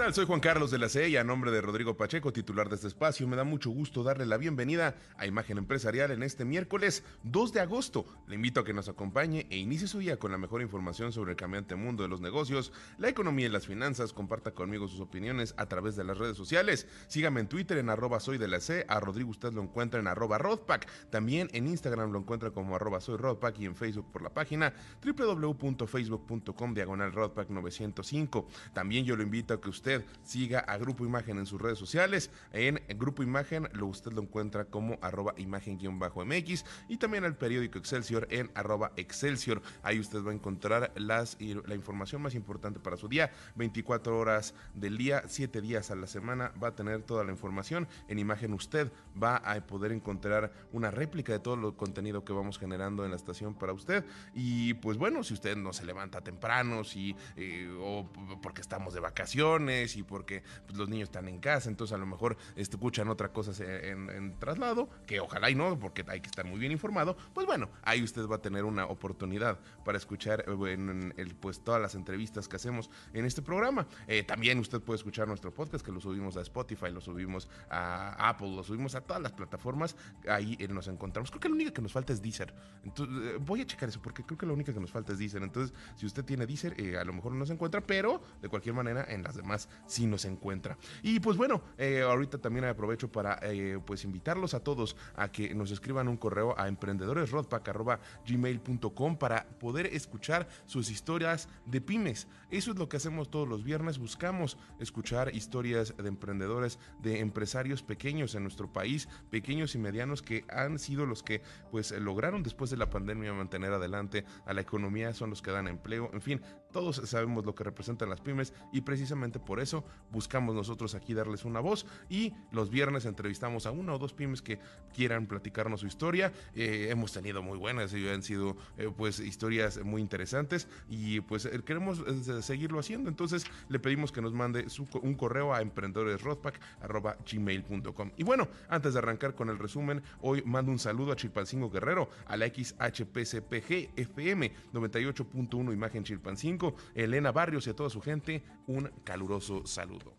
¿Qué tal? Soy Juan Carlos de la C y a nombre de Rodrigo Pacheco, titular de este espacio, me da mucho gusto darle la bienvenida a Imagen Empresarial en este miércoles 2 de agosto. Le invito a que nos acompañe e inicie su día con la mejor información sobre el cambiante mundo de los negocios, la economía y las finanzas. Comparta conmigo sus opiniones a través de las redes sociales. Sígame en Twitter en arroba soy de la C, a Rodrigo usted lo encuentra en arroba Rodpack. También en Instagram lo encuentra como arroba soy y en Facebook por la página www.facebook.com diagonal Rodpack 905. También yo lo invito a que usted siga a Grupo Imagen en sus redes sociales. En Grupo Imagen lo usted lo encuentra como arroba imagen-mx y también al periódico Excelsior en arroba Excelsior. Ahí usted va a encontrar las, la información más importante para su día. 24 horas del día, 7 días a la semana va a tener toda la información. En Imagen usted va a poder encontrar una réplica de todo el contenido que vamos generando en la estación para usted. Y pues bueno, si usted no se levanta temprano, si, eh, o porque estamos de vacaciones, y porque pues, los niños están en casa, entonces a lo mejor escuchan otras cosas en, traslado, que ojalá y no, porque hay que estar muy bien informado, pues bueno, ahí usted va a tener una oportunidad para escuchar eh, en, el, pues todas las entrevistas que hacemos en este programa. Eh, también usted puede escuchar nuestro podcast, que lo subimos a Spotify, lo subimos a Apple, lo subimos a todas las plataformas, ahí eh, nos encontramos. Creo que la única que nos falta es Deezer. Entonces, voy a checar eso, porque creo que la única que nos falta es Deezer. Entonces, si usted tiene Deezer, a lo mejor no se encuentra, pero de cualquier manera en las demás si nos encuentra. Y pues bueno, eh, ahorita también aprovecho para eh, pues invitarlos a todos a que nos escriban un correo a emprendedoresrodpack.gmail.com para poder escuchar sus historias de pymes. Eso es lo que hacemos todos los viernes. Buscamos escuchar historias de emprendedores, de empresarios pequeños en nuestro país, pequeños y medianos que han sido los que pues lograron después de la pandemia mantener adelante a la economía, son los que dan empleo. En fin, todos sabemos lo que representan las pymes y precisamente por eso buscamos nosotros aquí darles una voz y los viernes entrevistamos a una o dos pymes que quieran platicarnos su historia. Eh, hemos tenido muy buenas y han sido eh, pues historias muy interesantes y pues eh, queremos seguirlo haciendo. Entonces le pedimos que nos mande un correo a emprendedoresrodpack.gmail.com. Y bueno, antes de arrancar con el resumen, hoy mando un saludo a Chilpancingo Guerrero, a la XHPCPG FM 98.1 Imagen Chilpancingo, Elena Barrios y a toda su gente, un caluroso saludo.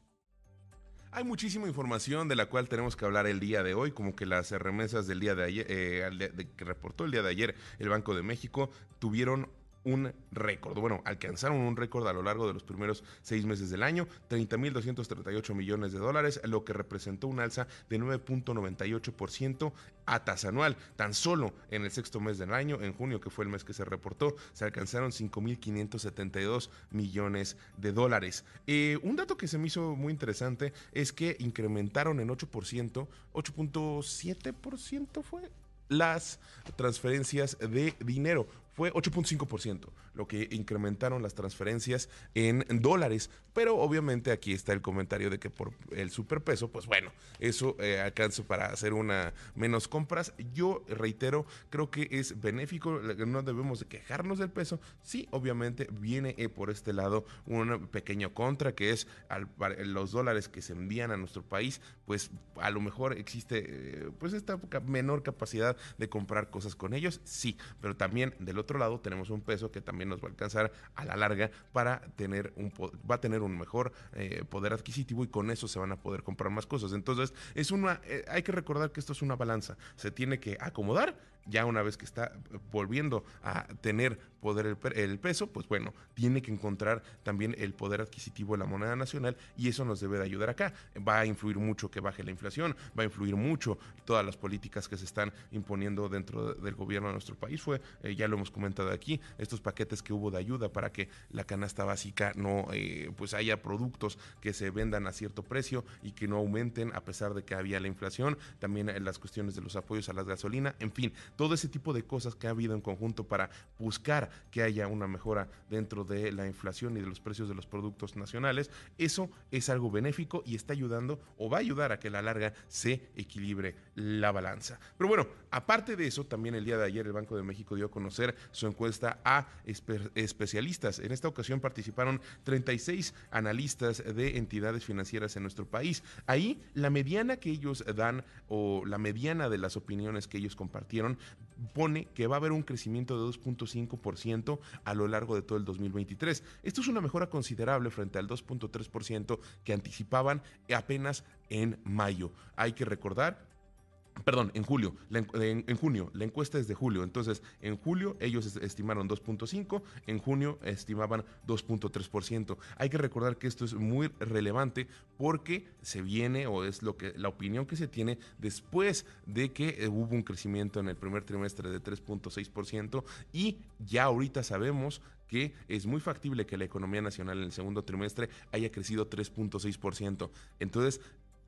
Hay muchísima información de la cual tenemos que hablar el día de hoy, como que las remesas del día de ayer, eh, que reportó el día de ayer el Banco de México, tuvieron un récord. Bueno, alcanzaron un récord a lo largo de los primeros seis meses del año, 30.238 millones de dólares, lo que representó un alza de 9.98% a tasa anual. Tan solo en el sexto mes del año, en junio, que fue el mes que se reportó, se alcanzaron 5.572 millones de dólares. Eh, un dato que se me hizo muy interesante es que incrementaron en 8%, 8.7% fue las transferencias de dinero fue 8.5%, lo que incrementaron las transferencias en dólares. Pero obviamente aquí está el comentario de que por el superpeso, pues bueno, eso eh, alcanza para hacer una menos compras. Yo reitero, creo que es benéfico, no debemos de quejarnos del peso. Sí, obviamente viene eh, por este lado un pequeño contra, que es los dólares que se envían a nuestro país, pues a lo mejor existe eh, pues esta menor capacidad de comprar cosas con ellos, sí, pero también del otro lado tenemos un peso que también nos va a alcanzar a la larga para tener un va a tener un mejor eh, poder adquisitivo y con eso se van a poder comprar más cosas. Entonces, es una eh, hay que recordar que esto es una balanza, se tiene que acomodar ya una vez que está volviendo a tener poder el, peso, pues bueno, tiene que encontrar también el poder adquisitivo de la moneda nacional y eso nos debe de ayudar acá. Va a influir mucho que baje la inflación, va a influir mucho todas las políticas que se están imponiendo dentro del gobierno de nuestro país. Fue, eh, ya lo hemos comentado aquí, estos paquetes que hubo de ayuda para que la canasta básica no, eh, pues haya productos que se vendan a cierto precio y que no aumenten a pesar de que había la inflación, también las cuestiones de los apoyos a la gasolina, en fin, todo ese tipo de cosas que ha habido en conjunto para buscar que haya una mejora dentro de la inflación y de los precios de los productos nacionales, eso es algo benéfico y está ayudando o va a ayudar a que a la larga se equilibre la balanza. Pero bueno, aparte de eso, también el día de ayer el Banco de México dio a conocer su encuesta a especialistas. En esta ocasión participaron 36 analistas de entidades financieras en nuestro país. Ahí la mediana que ellos dan o la mediana de las opiniones que ellos compartieron pone que va a haber un crecimiento de 2.5% a lo largo de todo el 2023. Esto es una mejora considerable frente al 2.3% que anticipaban apenas en mayo. Hay que recordar Perdón, en julio, en, junio, la encuesta es de julio, entonces en julio ellos estimaron 2.5, en junio estimaban 2.3%. Hay que recordar que esto es muy relevante porque se viene o es lo que la opinión que se tiene después de que eh, hubo un crecimiento en el primer trimestre de 3.6% y ya ahorita sabemos que es muy factible que la economía nacional en el segundo trimestre haya crecido 3.6%. Entonces,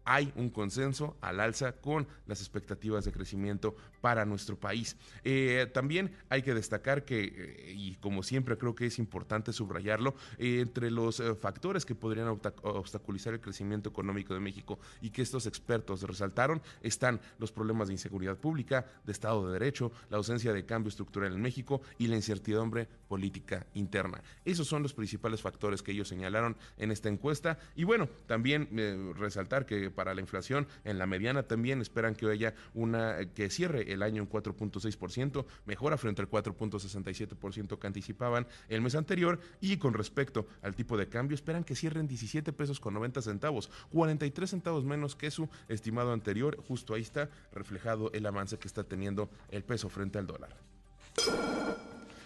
hay un consenso al alza con las expectativas de crecimiento para nuestro país. Eh, también hay que destacar que, eh, y como siempre creo que es importante subrayarlo, eh, entre los factores que podrían obstaculizar el crecimiento económico de México y que estos expertos resaltaron están los problemas de inseguridad pública, de Estado de Derecho, la ausencia de cambio estructural en México y la incertidumbre política interna. Esos son los principales factores que ellos señalaron en esta encuesta. Y bueno, también resaltar que para la inflación. En la mediana también esperan que haya una que cierre el año en 4.6%, mejora frente al 4.67% que anticipaban el mes anterior y con respecto al tipo de cambio esperan que cierren 17 pesos con 90 centavos, 43 centavos menos que su estimado anterior. Justo ahí está reflejado el avance que está teniendo el peso frente al dólar.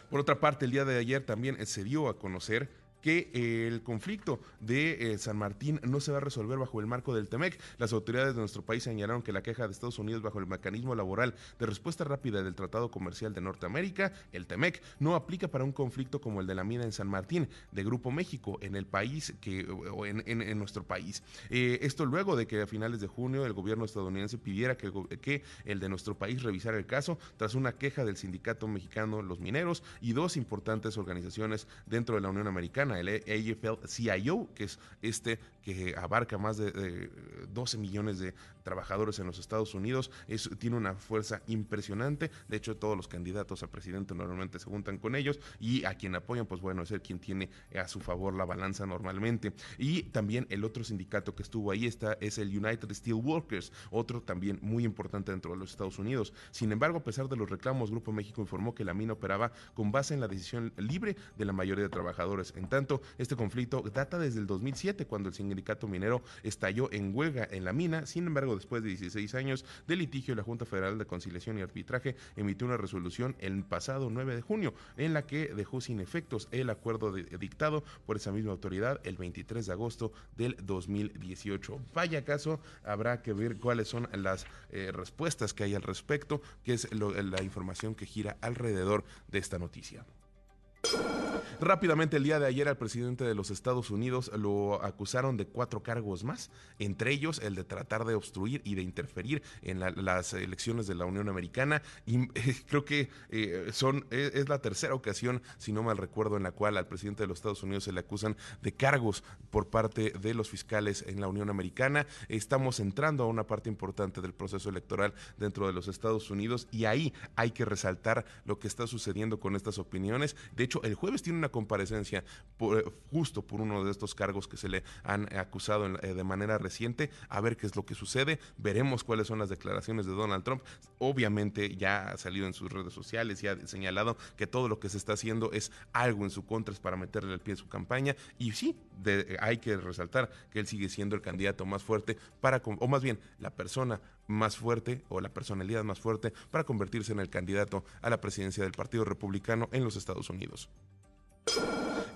Por otra parte, el día de ayer también se dio a conocer que eh, el conflicto de eh, San Martín no se va a resolver bajo el marco del TEMEC. Las autoridades de nuestro país señalaron que la queja de Estados Unidos bajo el mecanismo laboral de respuesta rápida del Tratado Comercial de Norteamérica, el TEMEC, no aplica para un conflicto como el de la mina en San Martín, de Grupo México, en el país que, o en, en, nuestro país. Eh, esto luego de que a finales de junio el gobierno estadounidense pidiera que, que el de nuestro país revisara el caso tras una queja del sindicato mexicano Los Mineros y dos importantes organizaciones dentro de la Unión Americana el AFL-CIO, que es este que abarca más de, 12 millones de trabajadores en los Estados Unidos, es, tiene una fuerza impresionante. De hecho, todos los candidatos a presidente normalmente se juntan con ellos y a quien apoyan, pues bueno, es el quien tiene a su favor la balanza normalmente. Y también el otro sindicato que estuvo ahí está es el United Steel Workers, otro también muy importante dentro de los Estados Unidos. Sin embargo, a pesar de los reclamos, Grupo México informó que la mina operaba con base en la decisión libre de la mayoría de trabajadores. En tanto, este conflicto data desde el 2007, cuando el sindicato minero estalló en huelga en la mina. Sin embargo, después de 16 años de litigio, la Junta Federal de Conciliación y Arbitraje emitió una resolución el pasado 9 de junio, en la que dejó sin efectos el acuerdo dictado por esa misma autoridad el 23 de agosto del 2018. Vaya caso, habrá que ver cuáles son las eh, respuestas que hay al respecto, que es la información que gira alrededor de esta noticia. Rápidamente el día de ayer al presidente de los Estados Unidos lo acusaron de cuatro cargos más, entre ellos el de tratar de obstruir y de interferir en las elecciones de la Unión Americana. Y eh, creo que eh, son es, es, la tercera ocasión, si no mal recuerdo, en la cual al presidente de los Estados Unidos se le acusan de cargos por parte de los fiscales en la Unión Americana. Estamos entrando a una parte importante del proceso electoral dentro de los Estados Unidos y ahí hay que resaltar lo que está sucediendo con estas opiniones. Hecho, el jueves tiene una comparecencia eh, justo por uno de estos cargos que se le han acusado eh, de manera reciente, a ver qué es lo que sucede, veremos cuáles son las declaraciones de Donald Trump. Obviamente ya ha salido en sus redes sociales y ha señalado que todo lo que se está haciendo es algo en su contra, es para meterle el pie en su campaña. Y sí, hay que resaltar que él sigue siendo el candidato más fuerte para, o más bien la persona más fuerte o la personalidad más fuerte para convertirse en el candidato a la presidencia del Partido Republicano en los Estados Unidos.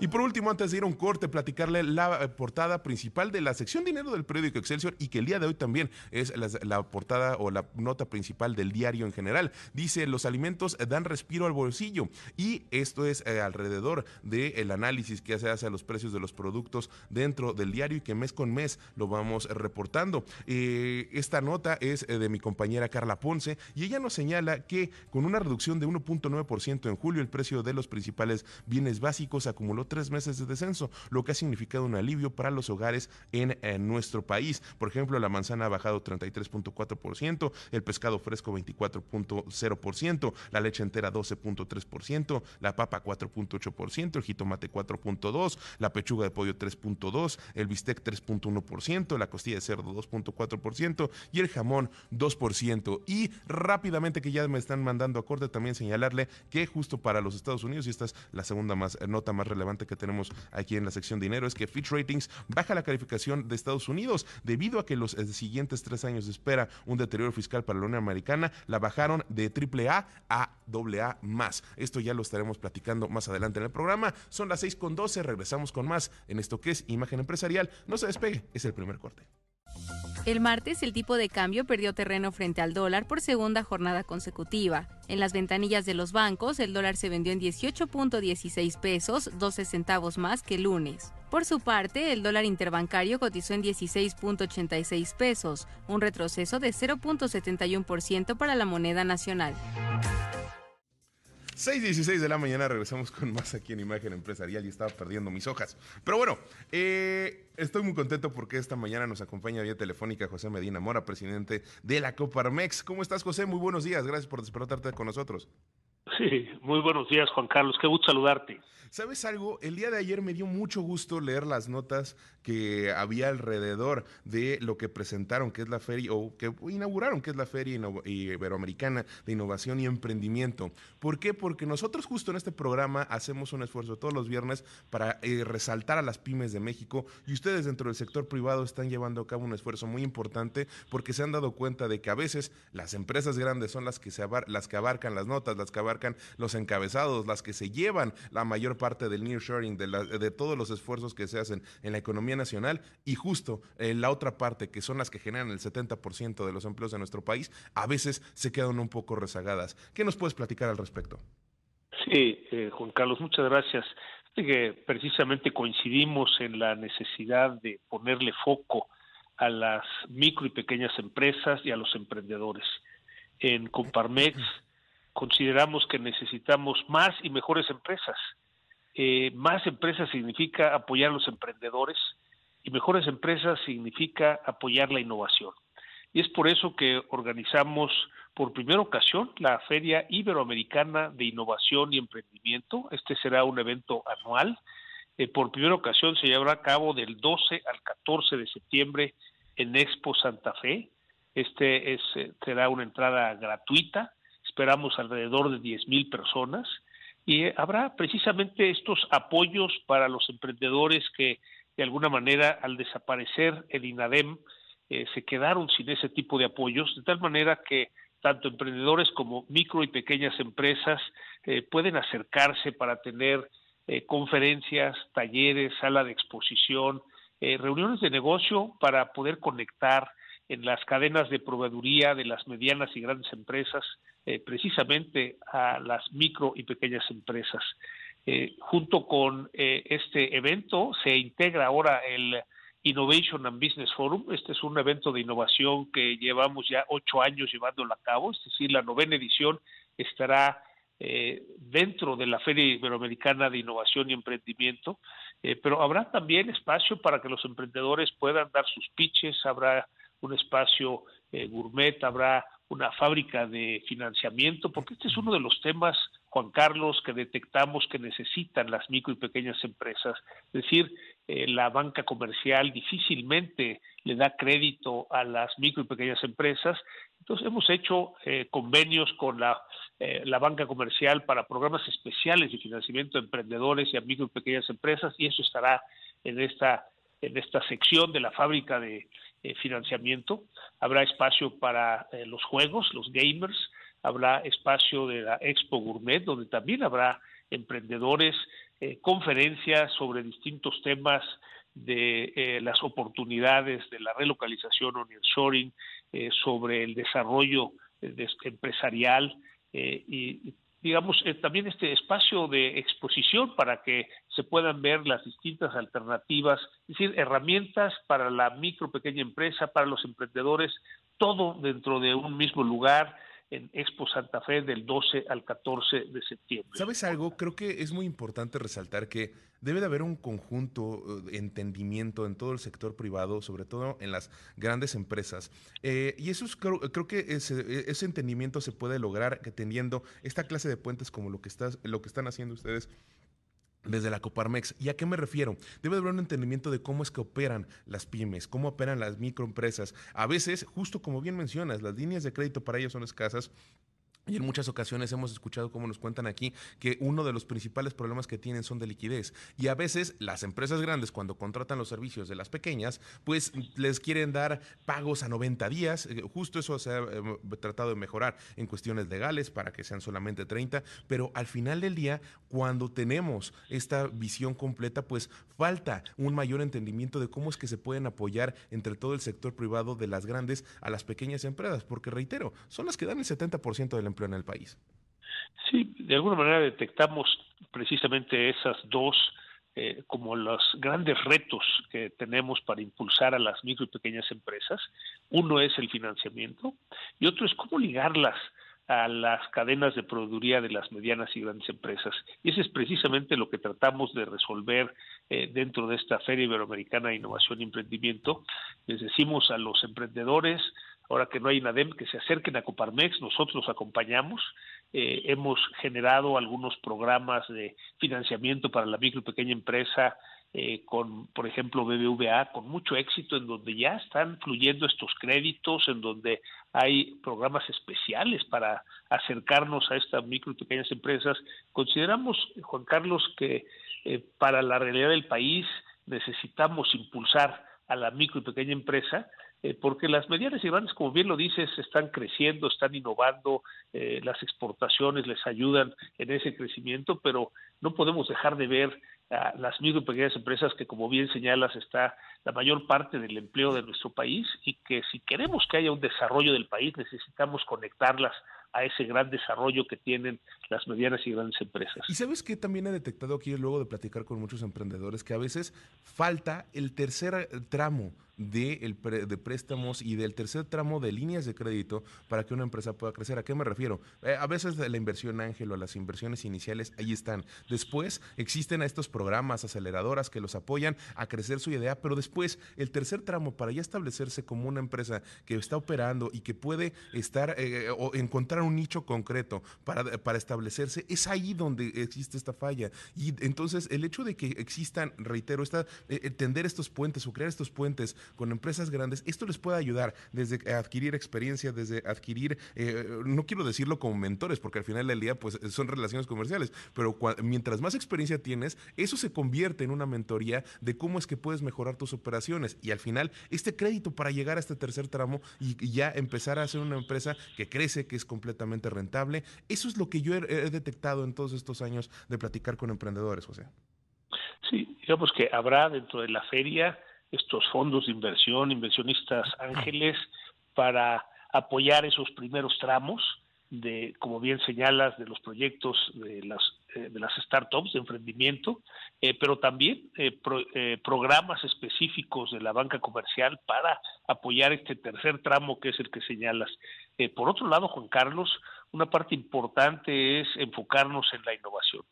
Y por último, antes de ir a un corte, platicarle la eh, portada principal de la sección dinero del periódico Excelsior y que el día de hoy también es la, portada o la nota principal del diario en general. Dice, los alimentos dan respiro al bolsillo y esto es eh, alrededor del análisis que se hace a los precios de los productos dentro del diario y que mes con mes lo vamos reportando. Eh, esta nota es de mi compañera Carla Ponce y ella nos señala que con una reducción de 1.9% en julio el precio de los principales bienes básicos acumuló tres meses de descenso, lo que ha significado un alivio para los hogares en, nuestro país. Por ejemplo, la manzana ha bajado 33.4%, el pescado fresco 24.0%, la leche entera 12.3%, la papa 4.8%, el jitomate 4.2%, la pechuga de pollo 3.2%, el bistec 3.1%, la costilla de cerdo 2.4% y el jamón 2%. Y rápidamente que ya me están mandando a corte también señalarle que justo para los Estados Unidos, y esta es la segunda más, nota más relevante que tenemos aquí en la sección dinero, es que Fitch Ratings baja la calificación de Estados Unidos debido a que los eh, siguientes tres años de espera un deterioro fiscal para la Unión Americana, la bajaron de AAA a AA más. Esto ya lo estaremos platicando más adelante en el programa. Son las 6 con 12, regresamos con más en esto que es Imagen Empresarial. No se despegue, es el primer corte. El martes el tipo de cambio perdió terreno frente al dólar por segunda jornada consecutiva. En las ventanillas de los bancos, el dólar se vendió en 18.16 pesos, 12 centavos más que el lunes. Por su parte, el dólar interbancario cotizó en 16.86 pesos, un retroceso de 0.71% para la moneda nacional. 6.16 de la mañana regresamos con más aquí en Imagen Empresarial y estaba perdiendo mis hojas. Pero bueno, eh, estoy muy contento porque esta mañana nos acompaña vía telefónica José Medina Mora, presidente de la Coparmex. ¿Cómo estás, José? Muy buenos días. Gracias por despertarte con nosotros. Sí, muy buenos días, Juan Carlos. Qué gusto saludarte. ¿Sabes algo? El día de ayer me dio mucho gusto leer las notas que había alrededor de lo que presentaron, que es la feria, o que inauguraron, que es la Feria Iberoamericana de Innovación y Emprendimiento. ¿Por qué? Porque nosotros justo en este programa hacemos un esfuerzo todos los viernes para eh, resaltar a las pymes de México y ustedes dentro del sector privado están llevando a cabo un esfuerzo muy importante porque se han dado cuenta de que a veces las empresas grandes son las que, se las que abarcan las notas, las que abarcan los encabezados, las que se llevan la mayor parte del nearshoring, de, de todos los esfuerzos que se hacen en la economía nacional y justo en la otra parte, que son las que generan el 70% de los empleos de nuestro país, a veces se quedan un poco rezagadas. ¿Qué nos puedes platicar al respecto? Sí, eh, Juan Carlos, muchas gracias. Que precisamente coincidimos en la necesidad de ponerle foco a las micro y pequeñas empresas y a los emprendedores. En Comparmex consideramos que necesitamos más y mejores empresas. Eh, más empresas significa apoyar a los emprendedores y mejores empresas significa apoyar la innovación. Y es por eso que organizamos por primera ocasión la Feria Iberoamericana de Innovación y Emprendimiento. Este será un evento anual. Eh, por primera ocasión se llevará a cabo del 12 al 14 de septiembre en Expo Santa Fe. Este es, eh, será una entrada gratuita. Esperamos alrededor de 10 mil personas y habrá precisamente estos apoyos para los emprendedores que de alguna manera al desaparecer el INADEM eh, se quedaron sin ese tipo de apoyos, de tal manera que tanto emprendedores como micro y pequeñas empresas eh, pueden acercarse para tener eh, conferencias, talleres, sala de exposición, reuniones de negocio para poder conectar en las cadenas de proveeduría de las medianas y grandes empresas, eh, precisamente a las micro y pequeñas empresas. Eh, junto con eh, este evento se integra ahora el Innovation and Business Forum. Este es un evento de innovación que llevamos ya ocho años llevándolo a cabo, es decir, la novena edición estará dentro de la Feria Iberoamericana de Innovación y Emprendimiento, pero habrá también espacio para que los emprendedores puedan dar sus pitches, habrá un espacio gourmet, habrá una fábrica de financiamiento, porque este es uno de los temas, Juan Carlos, que detectamos que necesitan las micro y pequeñas empresas. Es decir, eh, la banca comercial difícilmente le da crédito a las micro y pequeñas empresas. Entonces hemos hecho eh, convenios con la, la banca comercial para programas especiales de financiamiento de emprendedores y a micro y pequeñas empresas y eso estará en esta en esta sección de la fábrica de eh, financiamiento, habrá espacio para eh, los juegos, los gamers, habrá espacio de la Expo Gourmet, donde también habrá emprendedores eh, conferencias sobre distintos temas de las oportunidades de la relocalización o nearshoring, sobre el desarrollo empresarial y digamos, también este espacio de exposición para que se puedan ver las distintas alternativas, es decir, herramientas para la micro, pequeña empresa, para los emprendedores, todo dentro de un mismo lugar en Expo Santa Fe del 12 al 14 de septiembre. ¿Sabes algo? Creo que es muy importante resaltar que debe de haber un conjunto de eh, entendimiento en todo el sector privado, sobre todo en las grandes empresas. Eh, y eso es, creo, que ese, ese, entendimiento se puede lograr teniendo esta clase de puentes como lo que, estás, lo que están haciendo ustedes desde la Coparmex. ¿Y a qué me refiero? Debe haber un entendimiento de cómo es que operan las pymes, cómo operan las microempresas. A veces, justo como bien mencionas, las líneas de crédito para ellos son escasas y en muchas ocasiones hemos escuchado cómo nos cuentan aquí que uno de los principales problemas que tienen son de liquidez. Y a veces las empresas grandes cuando contratan los servicios de las pequeñas, pues les quieren dar pagos a 90 días. Eh, justo eso se ha eh, tratado de mejorar en cuestiones legales para que sean solamente 30. Pero al final del día, cuando tenemos esta visión completa, pues falta un mayor entendimiento de cómo es que se pueden apoyar entre todo el sector privado de las grandes a las pequeñas empresas. Porque reitero, son las que dan el 70% de la en el país. Sí, de alguna manera detectamos precisamente esas dos eh, como los grandes retos que tenemos para impulsar a las micro y pequeñas empresas. Uno es el financiamiento y otro es cómo ligarlas a las cadenas de proveeduría de las medianas y grandes empresas. Y eso es precisamente lo que tratamos de resolver eh, dentro de esta Feria Iberoamericana de Innovación y Emprendimiento. Les decimos a los emprendedores, ahora que no hay INADEM, que se acerquen a Coparmex, nosotros los acompañamos. Eh, hemos generado algunos programas de financiamiento para la micro y pequeña empresa eh, con, por ejemplo, BBVA, con mucho éxito, en donde ya están fluyendo estos créditos, en donde hay programas especiales para acercarnos a estas micro y pequeñas empresas. Consideramos, Juan Carlos, que eh, para la realidad del país necesitamos impulsar a la micro y pequeña empresa, eh, porque las medianas y grandes, como bien lo dices, están creciendo, están innovando, eh, las exportaciones les ayudan en ese crecimiento, pero no podemos dejar de ver a las micro y pequeñas empresas que, como bien señalas, está la mayor parte del empleo de nuestro país y que si queremos que haya un desarrollo del país necesitamos conectarlas a ese gran desarrollo que tienen las medianas y grandes empresas. Y sabes que también he detectado aquí luego de platicar con muchos emprendedores que a veces falta el tercer tramo de, el de préstamos y del tercer tramo de líneas de crédito para que una empresa pueda crecer. ¿A qué me refiero? Eh, a veces la inversión ángel o las inversiones iniciales ahí están. Después existen estos programas aceleradoras que los apoyan a crecer su idea, pero después el tercer tramo para ya establecerse como una empresa que está operando y que puede estar eh, o encontrar un nicho concreto para, para establecerse, es ahí donde existe esta falla. Y entonces el hecho de que existan, reitero, esta, eh, tender estos puentes o crear estos puentes con empresas grandes, esto les puede ayudar desde adquirir experiencia, desde adquirir, eh, no quiero decirlo como mentores, porque al final del día pues son relaciones comerciales, pero mientras más experiencia tienes, eso se convierte en una mentoría de cómo es que puedes mejorar tus operaciones y al final este crédito para llegar a este tercer tramo y, ya empezar a ser una empresa que crece, que es completamente rentable, eso es lo que yo he, he detectado en todos estos años de platicar con emprendedores, José. Sí, digamos que habrá dentro de la feria estos fondos de inversión, inversionistas ángeles, para apoyar esos primeros tramos de, como bien señalas, de los proyectos de las, eh, de las startups de emprendimiento, eh, pero también eh, programas específicos de la banca comercial para apoyar este tercer tramo que es el que señalas. por otro lado, Juan Carlos, una parte importante es enfocarnos en la innovación.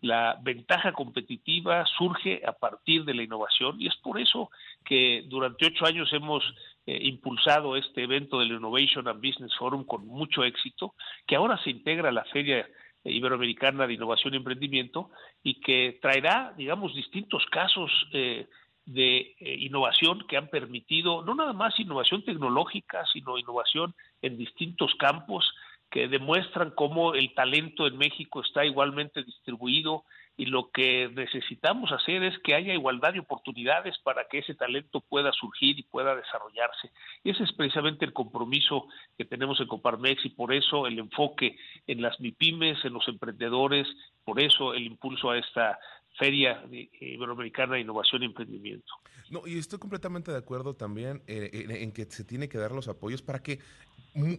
La ventaja competitiva surge a partir de la innovación y es por eso que durante ocho años hemos eh, impulsado este evento del Innovation and Business Forum con mucho éxito, que ahora se integra a la Feria Iberoamericana de Innovación y Emprendimiento y que traerá, digamos, distintos casos eh, de eh, innovación que han permitido no nada más innovación tecnológica, sino innovación en distintos campos que demuestran cómo el talento en México está igualmente distribuido y lo que necesitamos hacer es que haya igualdad de oportunidades para que ese talento pueda surgir y pueda desarrollarse. Ese es precisamente el compromiso que tenemos en Coparmex y por eso el enfoque en las MIPIMES, en los emprendedores, por eso el impulso a esta Feria Iberoamericana de Innovación y Emprendimiento. No, y estoy completamente de acuerdo también en, en, que se tiene que dar los apoyos para que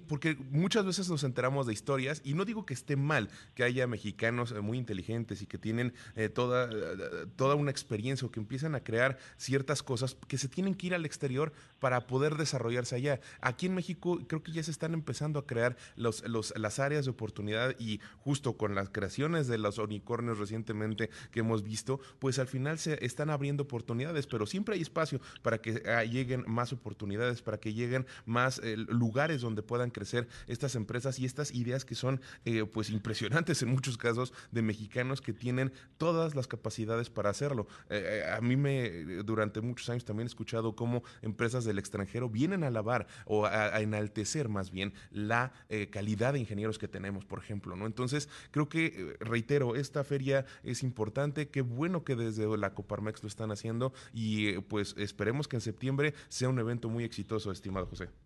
porque muchas veces nos enteramos de historias y no digo que esté mal que haya mexicanos eh, muy inteligentes y que tienen eh, toda, eh, toda una experiencia o que empiezan a crear ciertas cosas que se tienen que ir al exterior para poder desarrollarse allá. Aquí en México creo que ya se están empezando a crear los, los, las áreas de oportunidad y justo con las creaciones de los unicornios recientemente que hemos visto, pues al final se están abriendo oportunidades, pero siempre hay espacio para que ah, lleguen más oportunidades, para que lleguen más lugares donde puedan crecer estas empresas y estas ideas que son eh, pues impresionantes en muchos casos de mexicanos que tienen todas las capacidades para hacerlo. Eh, eh, a mí me durante muchos años también he escuchado cómo empresas del extranjero vienen a alabar o a, enaltecer más bien la calidad de ingenieros que tenemos, por ejemplo, ¿no? Entonces, creo que reitero, esta feria es importante, qué bueno que desde la Coparmex lo están haciendo y pues esperemos que en septiembre sea un evento muy exitoso, estimado José.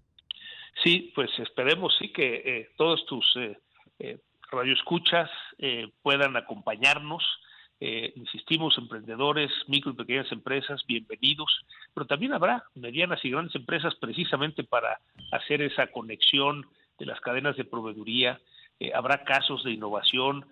Sí, pues esperemos sí que eh, todos tus eh, eh, radioescuchas eh, puedan acompañarnos. insistimos, emprendedores, micro y pequeñas empresas, bienvenidos, pero también habrá medianas y grandes empresas precisamente para hacer esa conexión de las cadenas de proveeduría. habrá casos de innovación.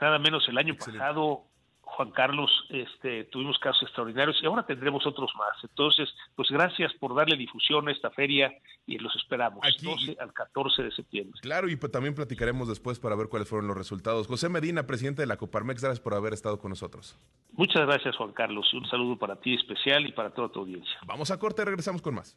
nada menos el año pasado Juan Carlos, este, tuvimos casos extraordinarios y ahora tendremos otros más. Entonces, pues gracias por darle difusión a esta feria y los esperamos Aquí, 12 al 14 de septiembre. Claro, y también platicaremos después para ver cuáles fueron los resultados. José Medina, presidente de la Coparmex, gracias por haber estado con nosotros. Muchas gracias, Juan Carlos. Un saludo para ti especial y para toda tu audiencia. Vamos a corte, regresamos con más.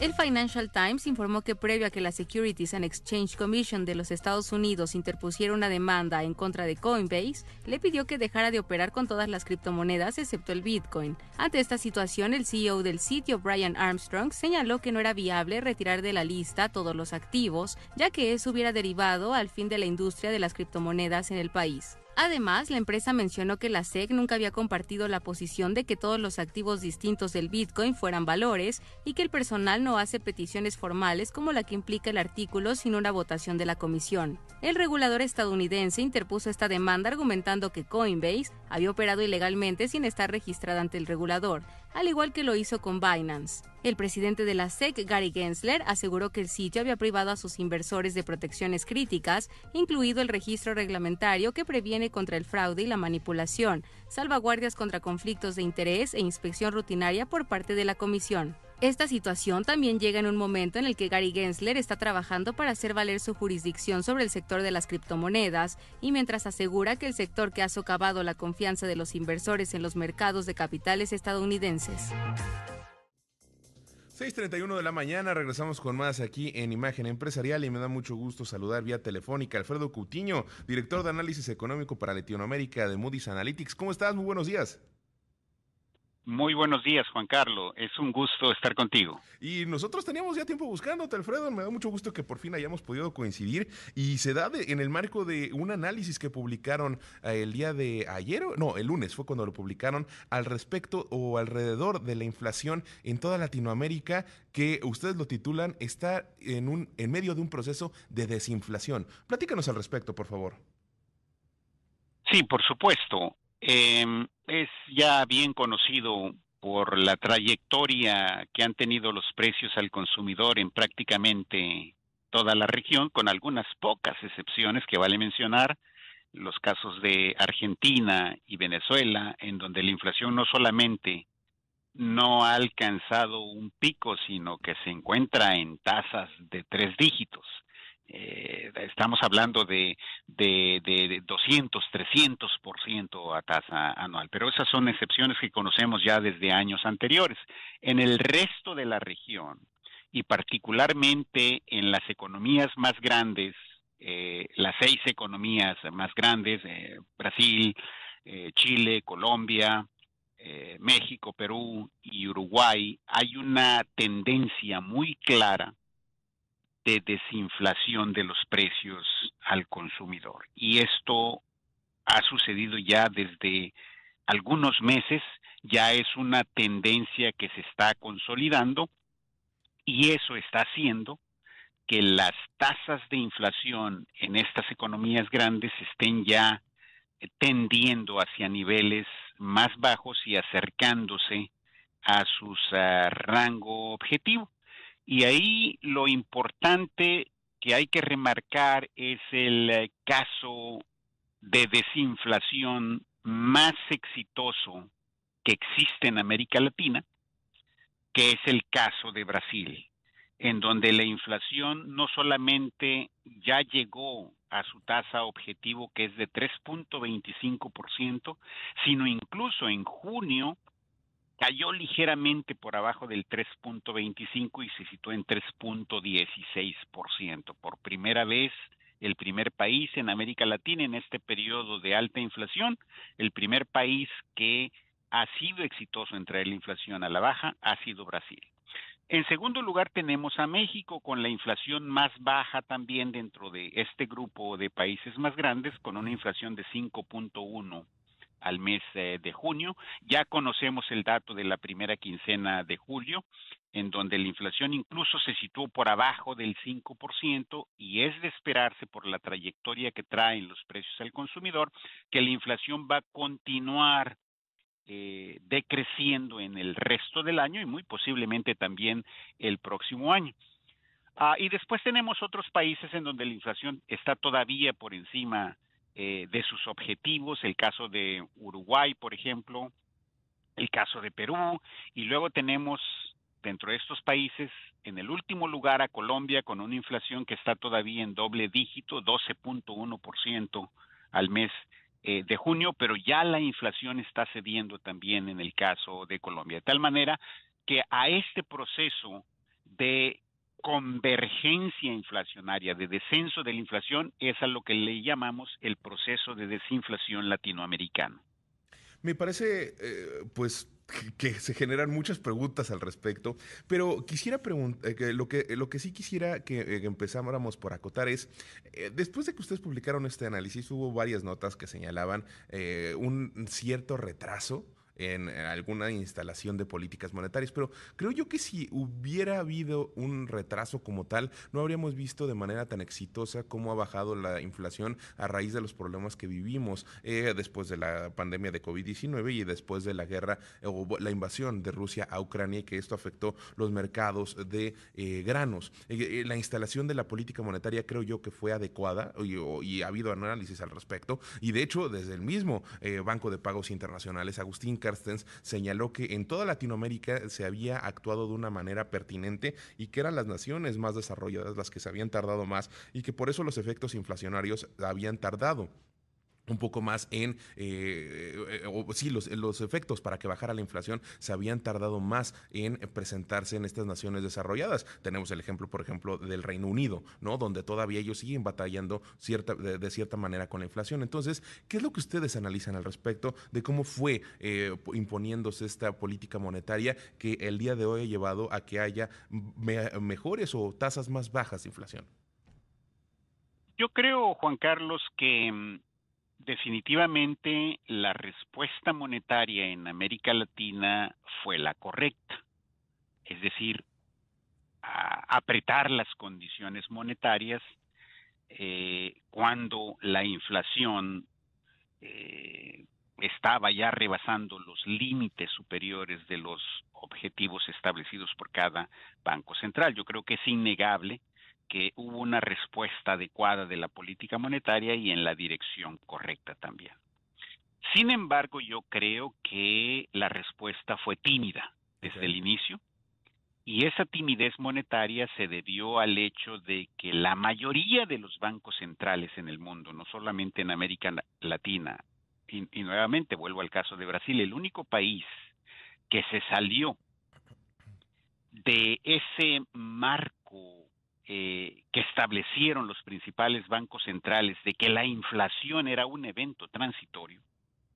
El Financial Times informó que previo a que la Securities and Exchange Commission de los Estados Unidos interpusiera una demanda en contra de Coinbase, le pidió que dejara de operar con todas las criptomonedas excepto el Bitcoin. Ante esta situación, el CEO del sitio, Brian Armstrong, señaló que no era viable retirar de la lista todos los activos, ya que eso hubiera derivado al fin de la industria de las criptomonedas en el país. Además, la empresa mencionó que la SEC nunca había compartido la posición de que todos los activos distintos del Bitcoin fueran valores y que el personal no hace peticiones formales como la que implica el artículo sin una votación de la comisión. El regulador estadounidense interpuso esta demanda argumentando que Coinbase había operado ilegalmente sin estar registrada ante el regulador, al igual que lo hizo con Binance. El presidente de la SEC, Gary Gensler, aseguró que el sitio había privado a sus inversores de protecciones críticas, incluido el registro reglamentario que previene contra el fraude y la manipulación, salvaguardias contra conflictos de interés e inspección rutinaria por parte de la comisión. Esta situación también llega en un momento en el que Gary Gensler está trabajando para hacer valer su jurisdicción sobre el sector de las criptomonedas y mientras asegura que el sector que ha socavado la confianza de los inversores en los mercados de capitales estadounidenses. 6.31 de la mañana, regresamos con más aquí en Imagen Empresarial y me da mucho gusto saludar vía telefónica a Alfredo Cutiño, director de análisis económico para Latinoamérica de Moody's Analytics. ¿Cómo estás? Muy buenos días. Muy buenos días, Juan Carlos. Es un gusto estar contigo. Y nosotros teníamos ya tiempo buscándote, Alfredo. Me da mucho gusto que por fin hayamos podido coincidir. Y se da en el marco de un análisis que publicaron eh, el día de ayer, no, el lunes fue cuando lo publicaron, al respecto o alrededor de la inflación en toda Latinoamérica, que ustedes lo titulan, está en, un, en medio de un proceso de desinflación. Platícanos al respecto, por favor. Sí, por supuesto. Eh, es ya bien conocido por la trayectoria que han tenido los precios al consumidor en prácticamente toda la región, con algunas pocas excepciones que vale mencionar, los casos de Argentina y Venezuela, en donde la inflación no solamente no ha alcanzado un pico, sino que se encuentra en tasas de tres dígitos. Eh, estamos hablando de, de, de 200, 300% a tasa anual, pero esas son excepciones que conocemos ya desde años anteriores. En el resto de la región, y particularmente en las economías más grandes, eh, las seis economías más grandes, eh, Brasil, eh, Chile, Colombia, México, Perú y Uruguay, hay una tendencia muy clara de desinflación de los precios al consumidor. Y esto ha sucedido ya desde algunos meses, ya es una tendencia que se está consolidando y eso está haciendo que las tasas de inflación en estas economías grandes estén ya tendiendo hacia niveles más bajos y acercándose a su rango objetivo. Y ahí lo importante que hay que remarcar es el eh, caso de desinflación más exitoso que existe en América Latina, que es el caso de Brasil, en donde la inflación no solamente ya llegó a su tasa objetivo que es de 3.25%, sino incluso en junio cayó ligeramente por abajo del 3.25 y se situó en 3.16%. Por primera vez, el primer país en América Latina en este periodo de alta inflación, el primer país que ha sido exitoso en traer la inflación a la baja ha sido Brasil. En segundo lugar tenemos a México con la inflación más baja también dentro de este grupo de países más grandes con una inflación de 5.1 al mes eh, de junio. Ya conocemos el dato de la primera quincena de julio, en donde la inflación incluso se situó por abajo del 5% y es de esperarse por la trayectoria que traen los precios al consumidor que la inflación va a continuar eh, decreciendo en el resto del año y muy posiblemente también el próximo año. Ah, y después tenemos otros países en donde la inflación está todavía por encima eh, de sus objetivos, el caso de Uruguay, por ejemplo, el caso de Perú, y luego tenemos dentro de estos países, en el último lugar a Colombia con una inflación que está todavía en doble dígito, 12.1% al mes eh, de junio, pero ya la inflación está cediendo también en el caso de Colombia, de tal manera que a este proceso de convergencia inflacionaria, de descenso de la inflación, es a lo que le llamamos el proceso de desinflación latinoamericano. Me parece, eh, pues, que se generan muchas preguntas al respecto, pero quisiera preguntar, eh, lo, que, lo que sí quisiera que, eh, empezáramos por acotar es, después de que ustedes publicaron este análisis, hubo varias notas que señalaban un cierto retraso en alguna instalación de políticas monetarias, pero creo yo que si hubiera habido un retraso como tal, no habríamos visto de manera tan exitosa cómo ha bajado la inflación a raíz de los problemas que vivimos eh, después de la pandemia de COVID-19 y después de la guerra o la invasión de Rusia a Ucrania y que esto afectó los mercados de eh, granos. Eh, la instalación de la política monetaria creo yo que fue adecuada y, ha habido análisis al respecto y de hecho desde el mismo Banco de Pagos Internacionales, Agustín señaló que en toda Latinoamérica se había actuado de una manera pertinente y que eran las naciones más desarrolladas las que se habían tardado más y que por eso los efectos inflacionarios habían tardado un poco más en, eh, eh, o, sí, los, los, efectos para que bajara la inflación se habían tardado más en presentarse en estas naciones desarrolladas. Tenemos el ejemplo, por ejemplo, del Reino Unido, ¿no? Donde todavía ellos siguen batallando cierta, de, cierta manera con la inflación. Entonces, ¿qué es lo que ustedes analizan al respecto de cómo fue eh, imponiéndose esta política monetaria que el día de hoy ha llevado a que haya mejores o tasas más bajas de inflación? Yo creo, Juan Carlos, que mm, definitivamente la respuesta monetaria en América Latina fue la correcta, es decir, apretar las condiciones monetarias eh, cuando la inflación eh, estaba ya rebasando los límites superiores de los objetivos establecidos por cada banco central. Yo creo que es innegable que hubo una respuesta adecuada de la política monetaria y en la dirección correcta también. Sin embargo, yo creo que la respuesta fue tímida desde el inicio y esa timidez monetaria se debió al hecho de que la mayoría de los bancos centrales en el mundo, no solamente en América Latina, y, y nuevamente vuelvo al caso de Brasil, el único país que se salió de ese marco eh, que establecieron los principales bancos centrales de que la inflación era un evento transitorio,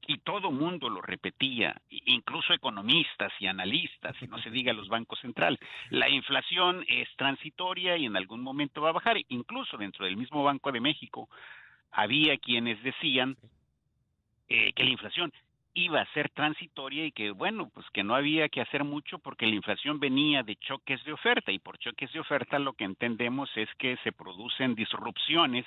y todo mundo lo repetía, incluso economistas y analistas, y no se diga los bancos centrales. La inflación es transitoria y en algún momento va a bajar. Incluso dentro del mismo Banco de México había quienes decían eh, que la inflación iba a ser transitoria y que, bueno, pues que no había que hacer mucho porque la inflación venía de choques de oferta y por choques de oferta lo que entendemos es que se producen disrupciones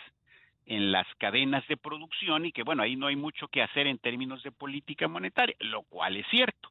en las cadenas de producción y que bueno, ahí no hay mucho que hacer en términos de política monetaria, lo cual es cierto.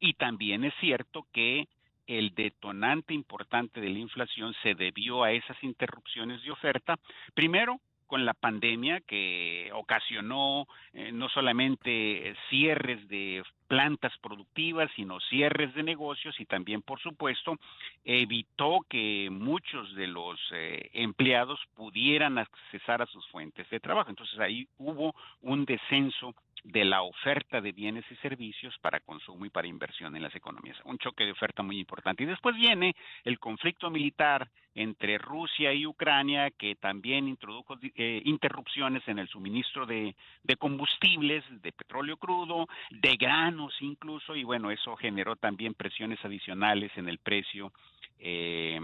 Y también es cierto que el detonante importante de la inflación se debió a esas interrupciones de oferta, primero con la pandemia que ocasionó eh, no solamente cierres de plantas productivas, sino cierres de negocios y también, por supuesto, evitó que muchos de los eh, empleados pudieran accesar a sus fuentes de trabajo. Entonces ahí hubo un descenso de la oferta de bienes y servicios para consumo y para inversión en las economías. Un choque de oferta muy importante. Y después viene el conflicto militar entre Rusia y Ucrania, que también introdujo eh, interrupciones en el suministro de, combustibles, de petróleo crudo, de granos incluso, y bueno, eso generó también presiones adicionales en el precio eh,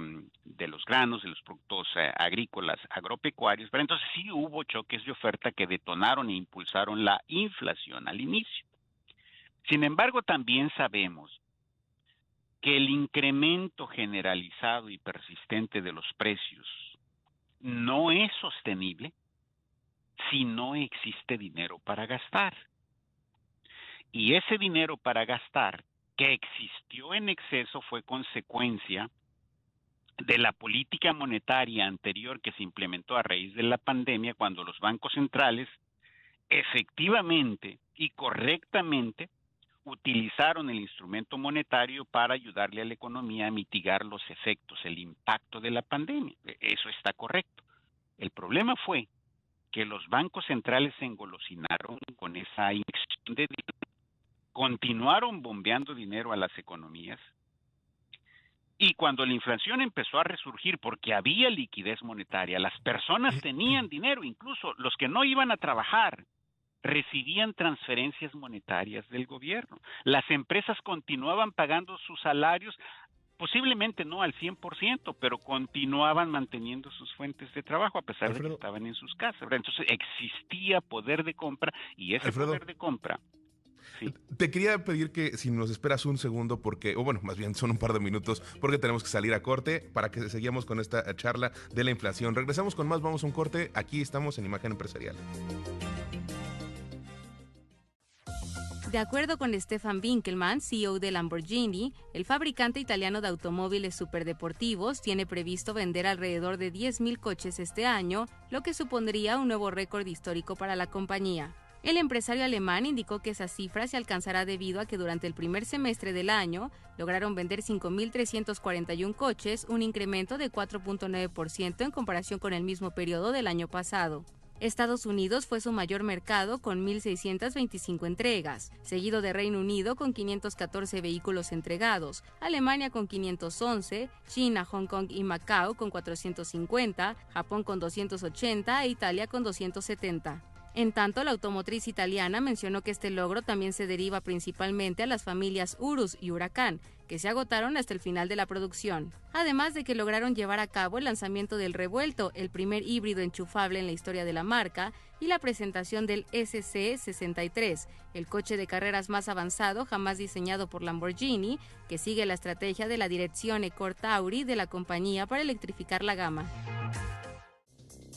de los granos, de los productos eh, agrícolas, agropecuarios, pero entonces sí hubo choques de oferta que detonaron e impulsaron la inflación al inicio. Sin embargo, también sabemos que el incremento generalizado y persistente de los precios no es sostenible si no existe dinero para gastar. Y ese dinero para gastar que existió en exceso fue consecuencia de la política monetaria anterior que se implementó a raíz de la pandemia cuando los bancos centrales efectivamente y correctamente utilizaron el instrumento monetario para ayudarle a la economía a mitigar los efectos, el impacto de la pandemia. E, eso está correcto. El problema fue que los bancos centrales se engolosinaron con esa inyección de dinero, continuaron bombeando dinero a las economías, y cuando la inflación empezó a resurgir porque había liquidez monetaria, las personas tenían dinero, incluso los que no iban a trabajar recibían transferencias monetarias del gobierno. Las empresas continuaban pagando sus salarios, posiblemente no al 100%, pero continuaban manteniendo sus fuentes de trabajo a pesar de que estaban en sus casas. Entonces existía poder de compra y ese poder de compra te quería pedir que si nos esperas un segundo, porque, o bueno, más bien son un par de minutos, porque tenemos que salir a corte para que seguimos con esta charla de la inflación. Regresamos con más, vamos a un corte. Aquí estamos en Imagen Empresarial. De acuerdo con Stefan Winkelmann, CEO de Lamborghini, el fabricante italiano de automóviles superdeportivos tiene previsto vender alrededor de 10.000 coches este año, lo que supondría un nuevo récord histórico para la compañía. El empresario alemán indicó que esa cifra se alcanzará debido a que durante el primer semestre del año lograron vender 5.341 coches, un incremento de 4.9% en comparación con el mismo periodo del año pasado. Estados Unidos fue su mayor mercado con 1.625 entregas, seguido de Reino Unido con 514 vehículos entregados, Alemania con 511, China, Hong Kong y Macao con 450, Japón con 280 e Italia con 270. En tanto, la automotriz italiana mencionó que este logro también se deriva principalmente a las familias Urus y Huracán, que se agotaron hasta el final de la producción. Además de que lograron llevar a cabo el lanzamiento del Revuelto, el primer híbrido enchufable en la historia de la marca, y la presentación del SC63, el coche de carreras más avanzado jamás diseñado por Lamborghini, que sigue la estrategia de la dirección Ecor Tauri de la compañía para electrificar la gama.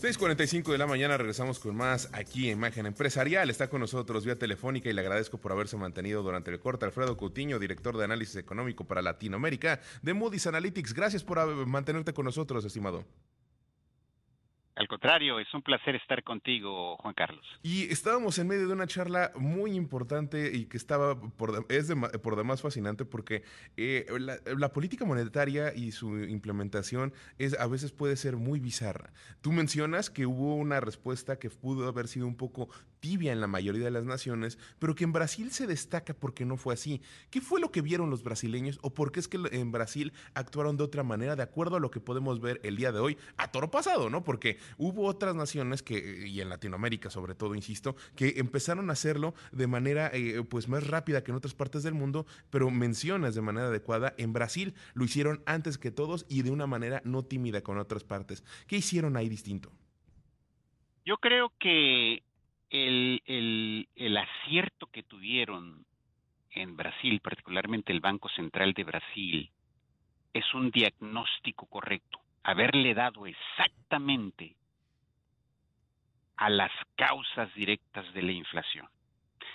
6.45 de la mañana regresamos con más aquí en Imagen Empresarial. Está con nosotros vía telefónica y le agradezco por haberse mantenido durante el corte. Alfredo Coutinho, director de análisis económico para Latinoamérica de Moody's Analytics. Gracias por mantenerte con nosotros, estimado. Al contrario, es un placer estar contigo, Juan Carlos. Y estábamos en medio de una charla muy importante y que estaba por, es por demás fascinante porque eh, la, política monetaria y su implementación es, a veces puede ser muy bizarra. Tú mencionas que hubo una respuesta que pudo haber sido un poco tibia en la mayoría de las naciones, pero que en Brasil se destaca porque no fue así. ¿Qué fue lo que vieron los brasileños o por qué es que en Brasil actuaron de otra manera de acuerdo a lo que podemos ver el día de hoy a toro pasado, ¿no? Porque hubo otras naciones que, y en Latinoamérica sobre todo, insisto, que empezaron a hacerlo de manera eh, pues más rápida que en otras partes del mundo, pero mencionas de manera adecuada, en Brasil lo hicieron antes que todos y de una manera no tímida con otras partes. ¿Qué hicieron ahí distinto? Yo creo que el, el, el acierto que tuvieron en Brasil, particularmente el Banco Central de Brasil, es un diagnóstico correcto. Haberle dado exactamente a las causas directas de la inflación.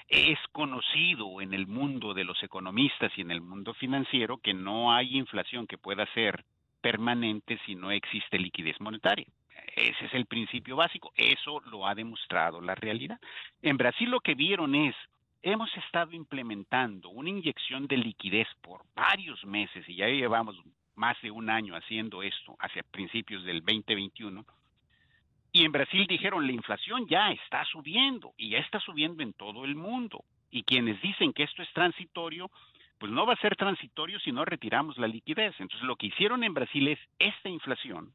Es conocido en el mundo de los economistas y en el mundo financiero que no hay inflación que pueda ser permanente si no existe liquidez monetaria. Ese es el principio básico. Eso lo ha demostrado la realidad. En Brasil lo que vieron es, hemos estado implementando una inyección de liquidez por varios meses y ya llevamos más de un año haciendo esto, hacia principios del 2021. Y en Brasil dijeron, la inflación ya está subiendo y ya está subiendo en todo el mundo. Y quienes dicen que esto es transitorio, pues no va a ser transitorio si no retiramos la liquidez. Entonces lo que hicieron en Brasil es esta inflación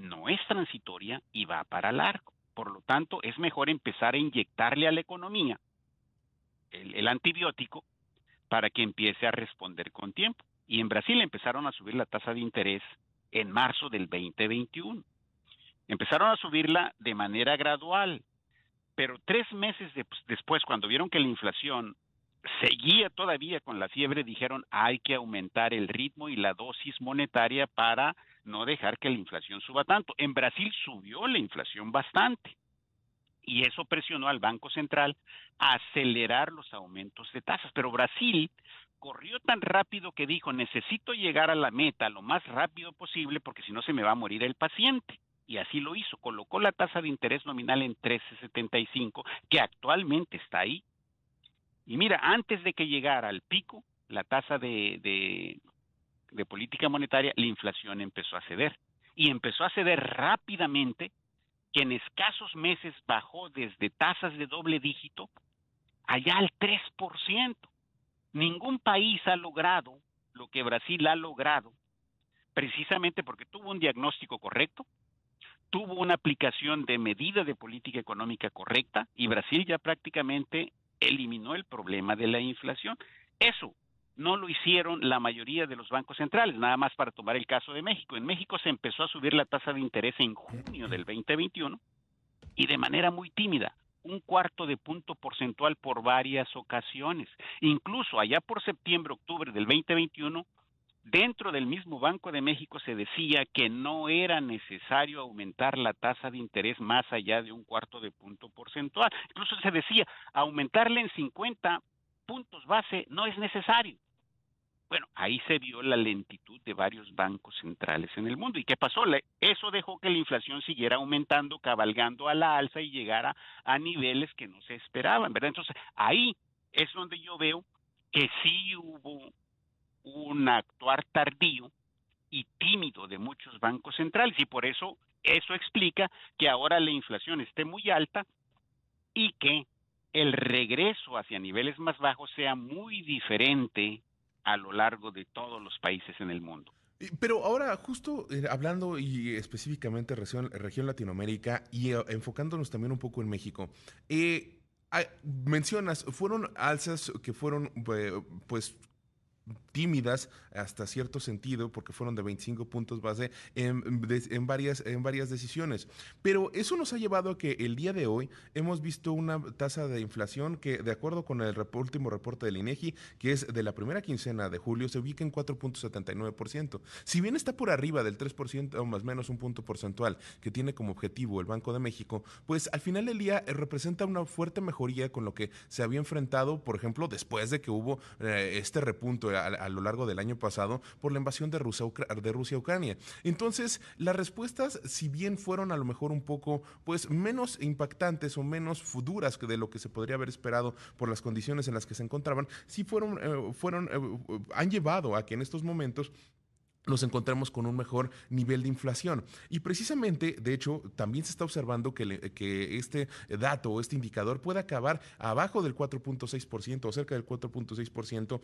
no es transitoria y va para largo. Por lo tanto, es mejor empezar a inyectarle a la economía el, antibiótico para que empiece a responder con tiempo. Y en Brasil empezaron a subir la tasa de interés en marzo del 2021. Empezaron a subirla de manera gradual, pero tres meses después, cuando vieron que la inflación seguía todavía con la fiebre, dijeron hay que aumentar el ritmo y la dosis monetaria para no dejar que la inflación suba tanto. En Brasil subió la inflación bastante y eso presionó al Banco Central a acelerar los aumentos de tasas. Pero Brasil corrió tan rápido que dijo necesito llegar a la meta lo más rápido posible porque si no se me va a morir el paciente. Y así lo hizo, colocó la tasa de interés nominal en 13.75, que actualmente está ahí, y mira, antes de que llegara al pico, la tasa de, de, política monetaria, la inflación empezó a ceder. Y empezó a ceder rápidamente, que en escasos meses bajó desde tasas de doble dígito allá al 3%. Ningún país ha logrado lo que Brasil ha logrado, precisamente porque tuvo un diagnóstico correcto, tuvo una aplicación de medida de política económica correcta y Brasil ya prácticamente eliminó el problema de la inflación. Eso no lo hicieron la mayoría de los bancos centrales, nada más para tomar el caso de México. En México se empezó a subir la tasa de interés en junio del 2021 y de manera muy tímida, un cuarto de punto porcentual por varias ocasiones. Incluso allá por septiembre, octubre del 2021, Dentro del mismo Banco de México se decía que no era necesario aumentar la tasa de interés más allá de un cuarto de punto porcentual. Incluso se decía, aumentarle en 50 puntos base no es necesario. Bueno, ahí se vio la lentitud de varios bancos centrales en el mundo. ¿Y qué pasó? Eso dejó que la inflación siguiera aumentando, cabalgando a la alza y llegara a niveles que no se esperaban, ¿verdad? Entonces, ahí es donde yo veo que sí hubo un actuar tardío y tímido de muchos bancos centrales y por eso eso explica que ahora la inflación esté muy alta y que el regreso hacia niveles más bajos sea muy diferente a lo largo de todos los países en el mundo. Pero ahora, justo eh, hablando y específicamente región, región Latinoamérica y eh, enfocándonos también un poco en México, eh, mencionas, fueron alzas que fueron pues tímidas hasta cierto sentido, porque fueron de 25 puntos base en, varias, en varias decisiones. Pero eso nos ha llevado a que el día de hoy hemos visto una tasa de inflación que, de acuerdo con el último reporte del INEGI, que es de la primera quincena de julio, se ubica en 4.79%. Si bien está por arriba del 3% o más menos un punto porcentual que tiene como objetivo el Banco de México, pues al final del día eh, representa una fuerte mejoría con lo que se había enfrentado, por ejemplo, después de que hubo eh, este repunto a, lo largo del año pasado por la invasión de Rusia, de Rusia a Ucrania. Entonces, las respuestas, si bien fueron a lo mejor un poco pues menos impactantes o menos futuras de lo que se podría haber esperado por las condiciones en las que se encontraban, sí fueron, eh, fueron eh, han llevado a que en estos momentos nos encontramos con un mejor nivel de inflación. Y precisamente, de hecho, también se está observando que, que este dato o este indicador puede acabar abajo del 4.6% o cerca del 4.6%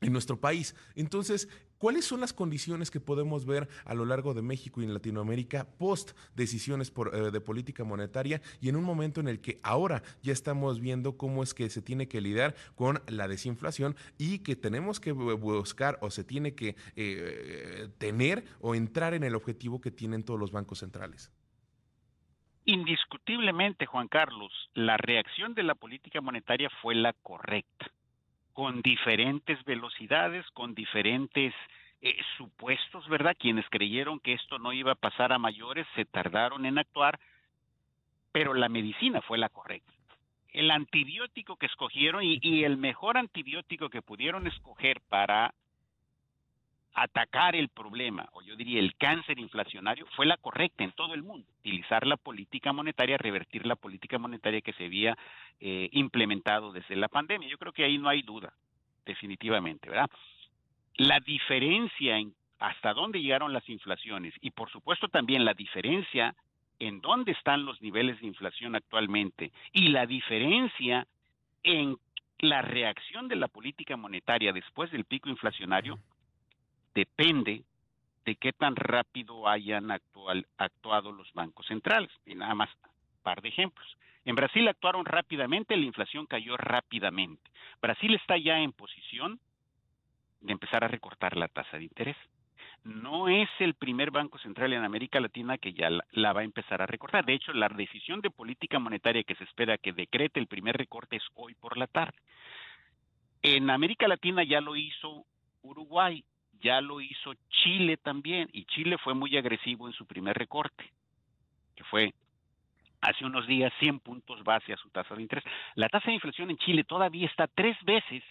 en nuestro país. Entonces, ¿cuáles son las condiciones que podemos ver a lo largo de México y en Latinoamérica post decisiones eh, de política monetaria y en un momento en el que ahora ya estamos viendo cómo es que se tiene que lidiar con la desinflación y que tenemos que buscar o se tiene que eh, tener o entrar en el objetivo que tienen todos los bancos centrales? Indiscutiblemente, Juan Carlos, la reacción de la política monetaria fue la correcta con diferentes velocidades, con diferentes eh, supuestos, ¿verdad? Quienes creyeron que esto no iba a pasar a mayores se tardaron en actuar, pero la medicina fue la correcta. El antibiótico que escogieron y, el mejor antibiótico que pudieron escoger para atacar el problema, o yo diría el cáncer inflacionario, fue la correcta en todo el mundo. Utilizar la política monetaria, revertir la política monetaria que se había eh, implementado desde la pandemia. Yo creo que ahí no hay duda, definitivamente, ¿verdad? La diferencia en hasta dónde llegaron las inflaciones y por supuesto también la diferencia en dónde están los niveles de inflación actualmente y la diferencia en la reacción de la política monetaria después del pico inflacionario depende de qué tan rápido hayan actuado los bancos centrales. Nada más, un par de ejemplos. En Brasil actuaron rápidamente, la inflación cayó rápidamente. Brasil está ya en posición de empezar a recortar la tasa de interés no es el primer banco central en América Latina que ya la, va a empezar a recortar. De hecho, la decisión de política monetaria que se espera que decrete el primer recorte es hoy por la tarde. En América Latina ya lo hizo Uruguay, ya lo hizo Chile también, y Chile fue muy agresivo en su primer recorte, que fue hace unos días 100 puntos base a su tasa de interés. La tasa de inflación en Chile todavía está tres veces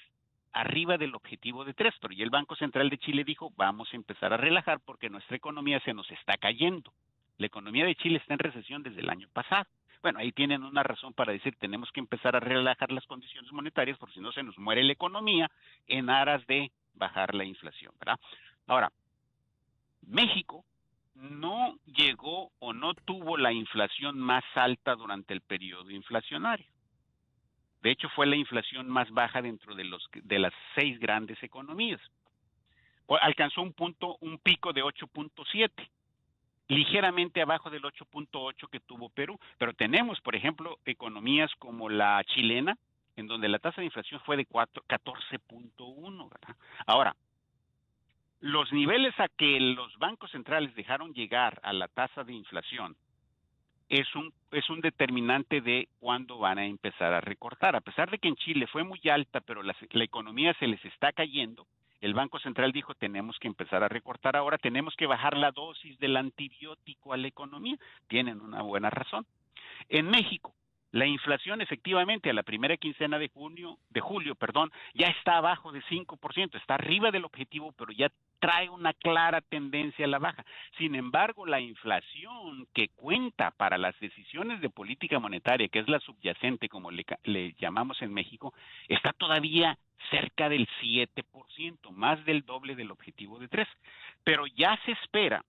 arriba del objetivo de tres, pero y el Banco Central de Chile dijo, vamos a empezar a relajar porque nuestra economía se nos está cayendo. La economía de Chile está en recesión desde el año pasado. Bueno, ahí tienen una razón para decir, tenemos que empezar a relajar las condiciones monetarias porque si no se nos muere la economía en aras de bajar la inflación, ¿verdad? Ahora, México no llegó o no tuvo la inflación más alta durante el periodo inflacionario. De hecho, fue la inflación más baja dentro de, los, de las seis grandes economías. Alcanzó un punto, un pico de 8.7, ligeramente abajo del 8.8 que tuvo Perú. Pero tenemos, por ejemplo, economías como la chilena, en donde la tasa de inflación fue de 14.1. Ahora, los niveles a que los bancos centrales dejaron llegar a la tasa de inflación es un, es un determinante de cuándo van a empezar a recortar. A pesar de que en Chile fue muy alta, pero la, la economía se les está cayendo, el Banco Central dijo tenemos que empezar a recortar ahora, tenemos que bajar la dosis del antibiótico a la economía. Tienen una buena razón. En México, la inflación efectivamente a la primera quincena de junio, de julio, perdón, ya está abajo de 5%, está arriba del objetivo, pero ya trae una clara tendencia a la baja. Sin embargo, la inflación que cuenta para las decisiones de política monetaria, que es la subyacente, como le, le llamamos en México, está todavía cerca del 7%, más del doble del objetivo de 3. Pero ya se espera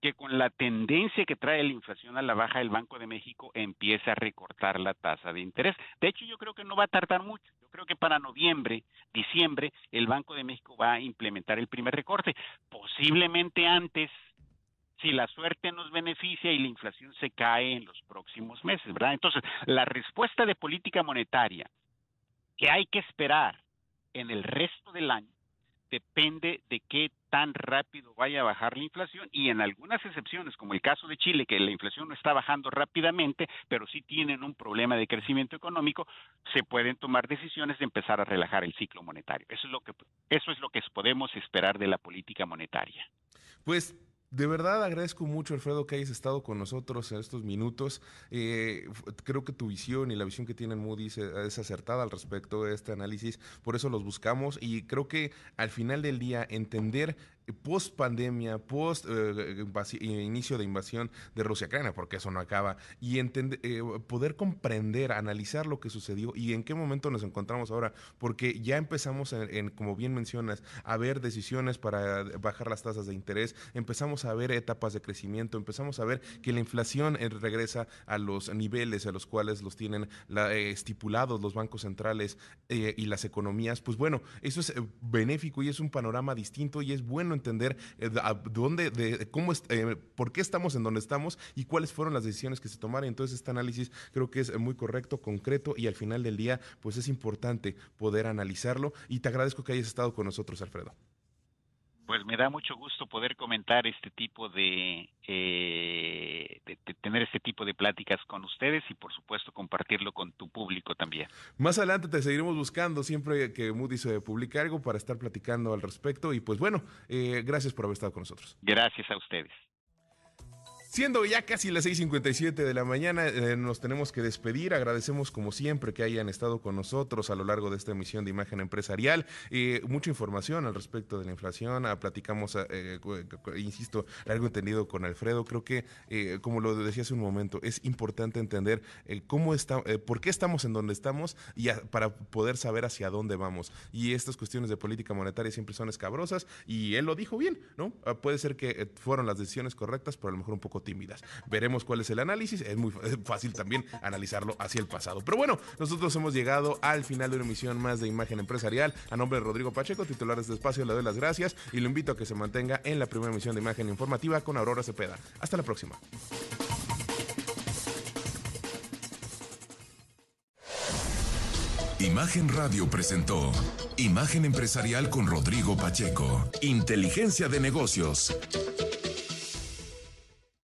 que con la tendencia que trae la inflación a la baja, el Banco de México empieza a recortar la tasa de interés. De hecho, yo creo que no va a tardar mucho. Yo creo que para noviembre, diciembre, el Banco de México va a implementar el primer recorte. Posiblemente antes, si la suerte nos beneficia y la inflación se cae en los próximos meses, ¿verdad? Entonces, la respuesta de política monetaria que hay que esperar en el resto del año depende de qué tan rápido vaya a bajar la inflación y en algunas excepciones, como el caso de Chile, que la inflación no está bajando rápidamente, pero sí tienen un problema de crecimiento económico, se pueden tomar decisiones de empezar a relajar el ciclo monetario. Eso es lo que eso es lo que podemos esperar de la política monetaria. Pues de verdad agradezco mucho, Alfredo, que hayas estado con nosotros en estos minutos. Eh, creo que tu visión y la visión que tiene Moody's es acertada al respecto de este análisis, por eso los buscamos y creo que al final del día entender post pandemia, post eh, inicio de invasión de Rusia-Ucrania, porque eso no acaba, y eh, poder comprender, analizar lo que sucedió y en qué momento nos encontramos ahora, porque ya empezamos, en, como bien mencionas, a ver decisiones para bajar las tasas de interés, empezamos a ver etapas de crecimiento, empezamos a ver que la inflación eh, regresa a los niveles a los cuales los tienen estipulados los bancos centrales y las economías, pues bueno, eso es benéfico y es un panorama distinto y es bueno entender eh, dónde, de, cómo, eh, por qué estamos en donde estamos y cuáles fueron las decisiones que se tomaron. Entonces, este análisis creo que es muy correcto, concreto y al final del día, pues es importante poder analizarlo. Y te agradezco que hayas estado con nosotros, Alfredo. Pues me da mucho gusto poder comentar este tipo de, eh, de, tener este tipo de pláticas con ustedes y por supuesto compartirlo con tu público también. Más adelante te seguiremos buscando siempre que Moody se publique algo para estar platicando al respecto y pues bueno, eh, gracias por haber estado con nosotros. Gracias a ustedes. Siendo ya casi las 6:57 de la mañana, eh, nos tenemos que despedir. Agradecemos como siempre que hayan estado con nosotros a lo largo de esta emisión de Imagen Empresarial. Eh, mucha información al respecto de la inflación. Ah, platicamos, ah, eh, insisto, algo entendido con Alfredo. Creo que, como lo decía hace un momento, es importante entender cómo está, por qué estamos en donde estamos y para poder saber hacia dónde vamos. Y estas cuestiones de política monetaria siempre son escabrosas y él lo dijo bien, ¿no? Ah, puede ser que fueron las decisiones correctas, pero a lo mejor un tímidas. Veremos cuál es el análisis. Es muy fácil también analizarlo hacia el pasado. Pero bueno, nosotros hemos llegado al final de una emisión más de Imagen Empresarial. A nombre de Rodrigo Pacheco, titular de este espacio, le doy las gracias y lo invito a que se mantenga en la primera emisión de Imagen Informativa con Aurora Cepeda. Hasta la próxima. Imagen Radio presentó Imagen Empresarial con Rodrigo Pacheco. Inteligencia de negocios.